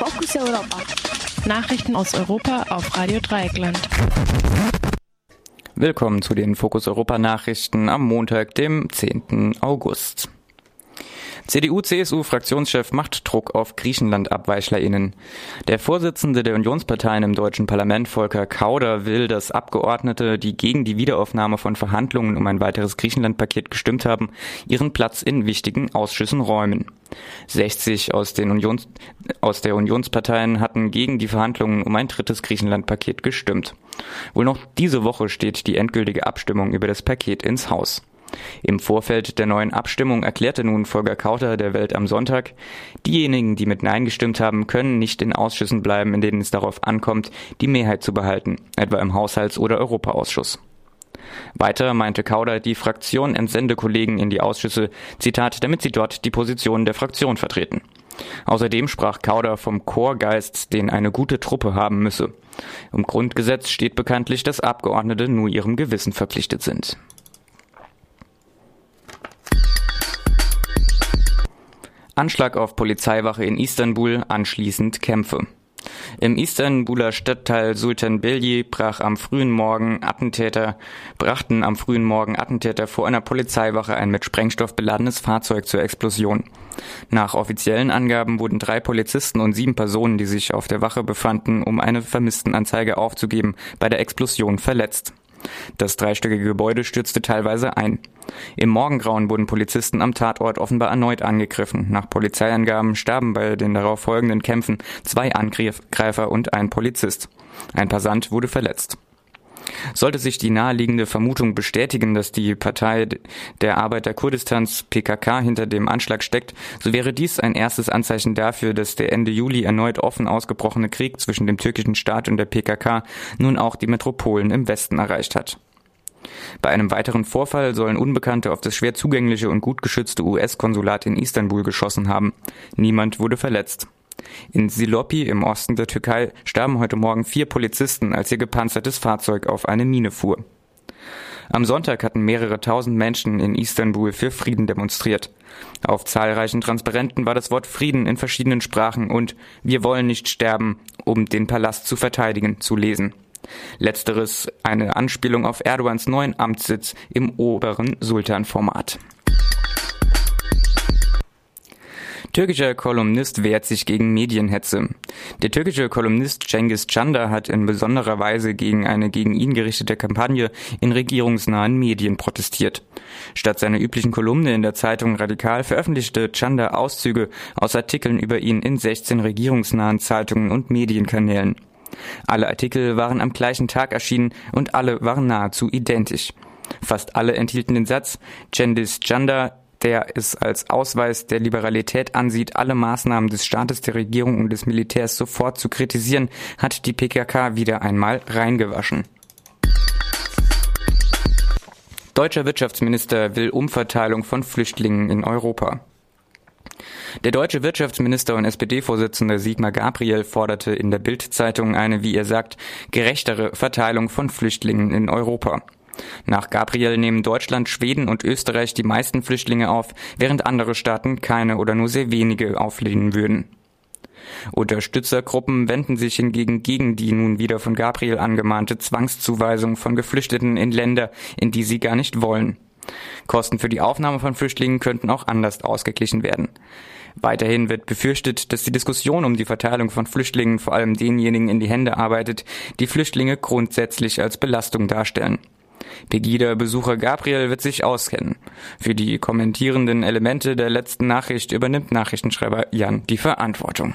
Fokus Europa. Nachrichten aus Europa auf Radio Dreieckland. Willkommen zu den Fokus Europa Nachrichten am Montag, dem 10. August. CDU-CSU-Fraktionschef macht Druck auf Griechenland-AbweichlerInnen. Der Vorsitzende der Unionsparteien im deutschen Parlament, Volker Kauder, will, dass Abgeordnete, die gegen die Wiederaufnahme von Verhandlungen um ein weiteres Griechenland-Paket gestimmt haben, ihren Platz in wichtigen Ausschüssen räumen. 60 aus, den Unions, aus der Unionsparteien hatten gegen die Verhandlungen um ein drittes Griechenland-Paket gestimmt. Wohl noch diese Woche steht die endgültige Abstimmung über das Paket ins Haus. Im Vorfeld der neuen Abstimmung erklärte nun Volker Kauter der Welt am Sonntag, diejenigen, die mit Nein gestimmt haben, können nicht in Ausschüssen bleiben, in denen es darauf ankommt, die Mehrheit zu behalten, etwa im Haushalts- oder Europaausschuss. Weiter meinte Kauder, die Fraktion entsende Kollegen in die Ausschüsse, Zitat, damit sie dort die Positionen der Fraktion vertreten. Außerdem sprach Kauder vom Chorgeist, den eine gute Truppe haben müsse. Im Grundgesetz steht bekanntlich, dass Abgeordnete nur ihrem Gewissen verpflichtet sind. Anschlag auf Polizeiwache in Istanbul, anschließend Kämpfe. Im Istanbuler Stadtteil Sultanbeyli brach am frühen Morgen Attentäter, brachten am frühen Morgen Attentäter vor einer Polizeiwache ein mit Sprengstoff beladenes Fahrzeug zur Explosion. Nach offiziellen Angaben wurden drei Polizisten und sieben Personen, die sich auf der Wache befanden, um eine Vermisstenanzeige aufzugeben, bei der Explosion verletzt. Das dreistöckige Gebäude stürzte teilweise ein. Im Morgengrauen wurden Polizisten am Tatort offenbar erneut angegriffen. Nach Polizeiangaben starben bei den darauf folgenden Kämpfen zwei Angreifer und ein Polizist. Ein Passant wurde verletzt. Sollte sich die naheliegende Vermutung bestätigen, dass die Partei der Arbeiter Kurdistans PKK hinter dem Anschlag steckt, so wäre dies ein erstes Anzeichen dafür, dass der Ende Juli erneut offen ausgebrochene Krieg zwischen dem türkischen Staat und der PKK nun auch die Metropolen im Westen erreicht hat. Bei einem weiteren Vorfall sollen Unbekannte auf das schwer zugängliche und gut geschützte US-Konsulat in Istanbul geschossen haben. Niemand wurde verletzt. In Silopi im Osten der Türkei starben heute Morgen vier Polizisten, als ihr gepanzertes Fahrzeug auf eine Mine fuhr. Am Sonntag hatten mehrere tausend Menschen in Istanbul für Frieden demonstriert. Auf zahlreichen Transparenten war das Wort Frieden in verschiedenen Sprachen und Wir wollen nicht sterben, um den Palast zu verteidigen, zu lesen. Letzteres eine Anspielung auf Erdogans neuen Amtssitz im oberen Sultanformat. Türkischer Kolumnist wehrt sich gegen Medienhetze. Der türkische Kolumnist Cengiz Çanda hat in besonderer Weise gegen eine gegen ihn gerichtete Kampagne in regierungsnahen Medien protestiert. Statt seiner üblichen Kolumne in der Zeitung Radikal veröffentlichte Çanda Auszüge aus Artikeln über ihn in 16 regierungsnahen Zeitungen und Medienkanälen. Alle Artikel waren am gleichen Tag erschienen und alle waren nahezu identisch. Fast alle enthielten den Satz Cengiz Çanda der es als Ausweis der Liberalität ansieht, alle Maßnahmen des Staates, der Regierung und des Militärs sofort zu kritisieren, hat die PKK wieder einmal reingewaschen. Deutscher Wirtschaftsminister will Umverteilung von Flüchtlingen in Europa. Der deutsche Wirtschaftsminister und SPD-Vorsitzende Sigmar Gabriel forderte in der Bild-Zeitung eine, wie er sagt, gerechtere Verteilung von Flüchtlingen in Europa. Nach Gabriel nehmen Deutschland, Schweden und Österreich die meisten Flüchtlinge auf, während andere Staaten keine oder nur sehr wenige auflehnen würden. Unterstützergruppen wenden sich hingegen gegen die nun wieder von Gabriel angemahnte Zwangszuweisung von Geflüchteten in Länder, in die sie gar nicht wollen. Kosten für die Aufnahme von Flüchtlingen könnten auch anders ausgeglichen werden. Weiterhin wird befürchtet, dass die Diskussion um die Verteilung von Flüchtlingen vor allem denjenigen in die Hände arbeitet, die Flüchtlinge grundsätzlich als Belastung darstellen. Pegida-Besucher Gabriel wird sich auskennen. Für die kommentierenden Elemente der letzten Nachricht übernimmt Nachrichtenschreiber Jan die Verantwortung.